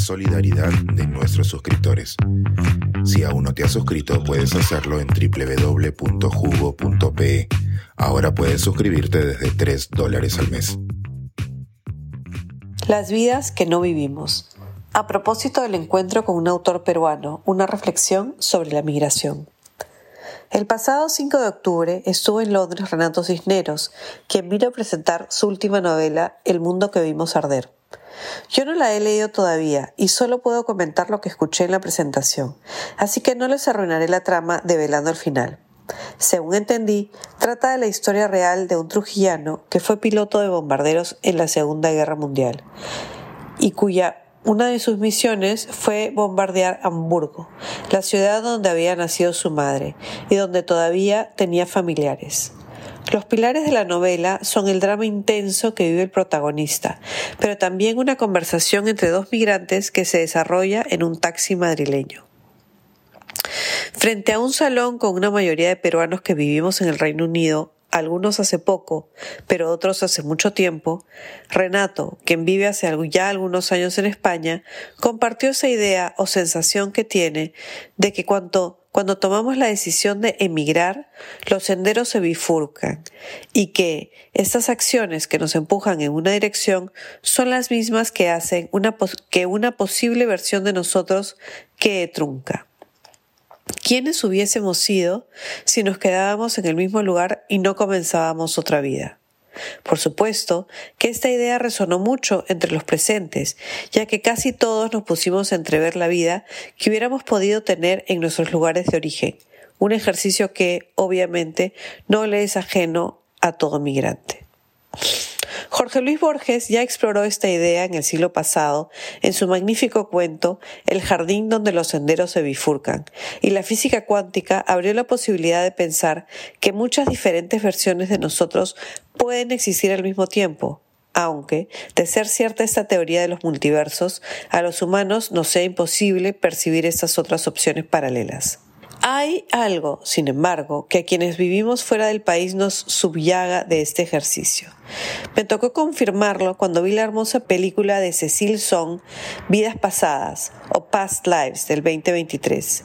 solidaridad de nuestros suscriptores. Si aún no te has suscrito, puedes hacerlo en www.jugo.pe. Ahora puedes suscribirte desde 3 dólares al mes. Las vidas que no vivimos. A propósito del encuentro con un autor peruano, una reflexión sobre la migración. El pasado 5 de octubre estuvo en Londres Renato Cisneros, quien vino a presentar su última novela, El mundo que vimos arder. Yo no la he leído todavía y solo puedo comentar lo que escuché en la presentación, así que no les arruinaré la trama develando el final. Según entendí, trata de la historia real de un trujillano que fue piloto de bombarderos en la Segunda Guerra Mundial y cuya una de sus misiones fue bombardear Hamburgo, la ciudad donde había nacido su madre y donde todavía tenía familiares. Los pilares de la novela son el drama intenso que vive el protagonista, pero también una conversación entre dos migrantes que se desarrolla en un taxi madrileño. Frente a un salón con una mayoría de peruanos que vivimos en el Reino Unido, algunos hace poco, pero otros hace mucho tiempo, Renato, quien vive hace ya algunos años en España, compartió esa idea o sensación que tiene de que cuando, tomamos la decisión de emigrar, los senderos se bifurcan y que estas acciones que nos empujan en una dirección son las mismas que hacen una, que una posible versión de nosotros que trunca. ¿Quiénes hubiésemos sido si nos quedábamos en el mismo lugar y no comenzábamos otra vida? Por supuesto que esta idea resonó mucho entre los presentes, ya que casi todos nos pusimos a entrever la vida que hubiéramos podido tener en nuestros lugares de origen, un ejercicio que, obviamente, no le es ajeno a todo migrante. Jorge Luis Borges ya exploró esta idea en el siglo pasado en su magnífico cuento El jardín donde los senderos se bifurcan, y la física cuántica abrió la posibilidad de pensar que muchas diferentes versiones de nosotros pueden existir al mismo tiempo, aunque, de ser cierta esta teoría de los multiversos, a los humanos nos sea imposible percibir estas otras opciones paralelas. Hay algo, sin embargo, que a quienes vivimos fuera del país nos subyaga de este ejercicio. Me tocó confirmarlo cuando vi la hermosa película de Cecil Song, Vidas Pasadas o Past Lives del 2023,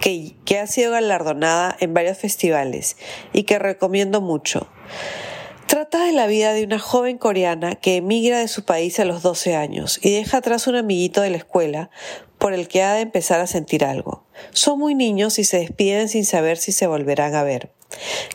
que, que ha sido galardonada en varios festivales y que recomiendo mucho. Trata de la vida de una joven coreana que emigra de su país a los 12 años y deja atrás un amiguito de la escuela por el que ha de empezar a sentir algo. Son muy niños y se despiden sin saber si se volverán a ver.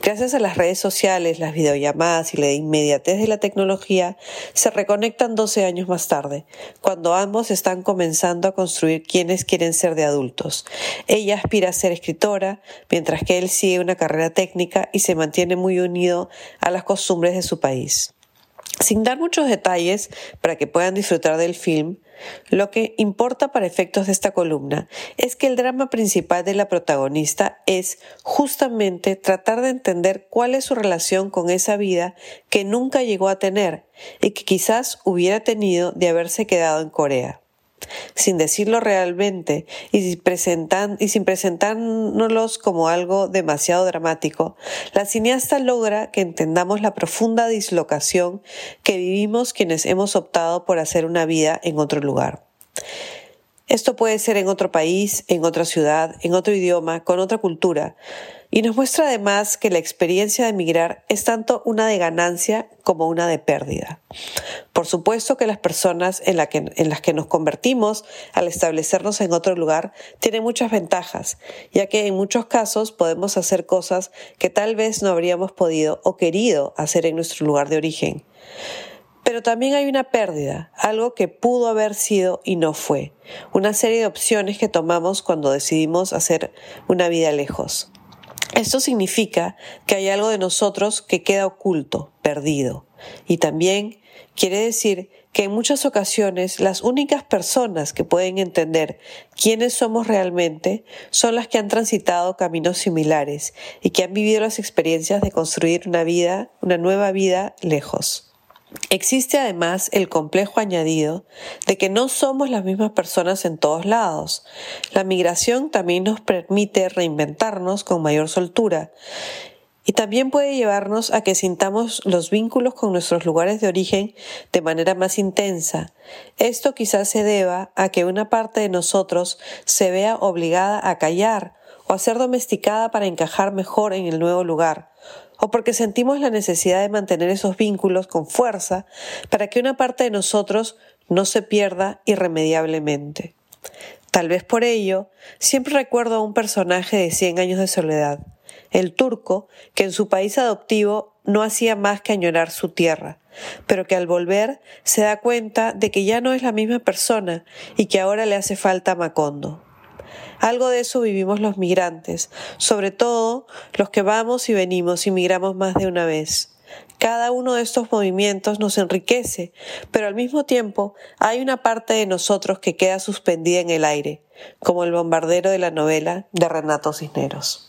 Gracias a las redes sociales, las videollamadas y la inmediatez de la tecnología, se reconectan 12 años más tarde, cuando ambos están comenzando a construir quienes quieren ser de adultos. Ella aspira a ser escritora, mientras que él sigue una carrera técnica y se mantiene muy unido a las costumbres de su país. Sin dar muchos detalles para que puedan disfrutar del film, lo que importa para efectos de esta columna es que el drama principal de la protagonista es justamente tratar de entender cuál es su relación con esa vida que nunca llegó a tener y que quizás hubiera tenido de haberse quedado en Corea sin decirlo realmente y, sin presentárnoslos como algo demasiado dramático, la cineasta logra que entendamos la profunda dislocación que vivimos quienes hemos optado por hacer una vida en otro lugar. Esto puede ser en otro país, en otra ciudad, en otro idioma, con otra cultura, y nos muestra además que la experiencia de emigrar es tanto una de ganancia como una de pérdida. Por supuesto que las personas en, en, las que nos convertimos al establecernos en otro lugar tienen muchas ventajas, ya que en muchos casos podemos hacer cosas que tal vez no habríamos podido o querido hacer en nuestro lugar de origen. Pero también hay una pérdida, algo que pudo haber sido y no fue, una serie de opciones que tomamos cuando decidimos hacer una vida lejos. Esto significa que hay algo de nosotros que queda oculto, perdido. Y también quiere decir que en muchas ocasiones las únicas personas que pueden entender quiénes somos realmente son las que han transitado caminos similares y que han vivido las experiencias de construir una vida, una nueva vida lejos. Existe además el complejo añadido de que no somos las mismas personas en todos lados. La migración también nos permite reinventarnos con mayor soltura y también puede llevarnos a que sintamos los vínculos con nuestros lugares de origen de manera más intensa. Esto quizás se deba a que una parte de nosotros se vea obligada a callar o a ser domesticada para encajar mejor en el nuevo lugar, o porque sentimos la necesidad de mantener esos vínculos con fuerza para que una parte de nosotros no se pierda irremediablemente. Tal vez por ello, siempre recuerdo a un personaje de Cien años de soledad, el turco, que en su país adoptivo no hacía más que añorar su tierra, pero que al volver se da cuenta de que ya no es la misma persona y que ahora le hace falta Macondo. Algo de eso vivimos los migrantes, sobre todo los que vamos y venimos y migramos más de una vez. Cada uno de estos movimientos nos enriquece, pero al mismo tiempo hay una parte de nosotros que queda suspendida en el aire, como el bombardero de la novela de Renato Cisneros.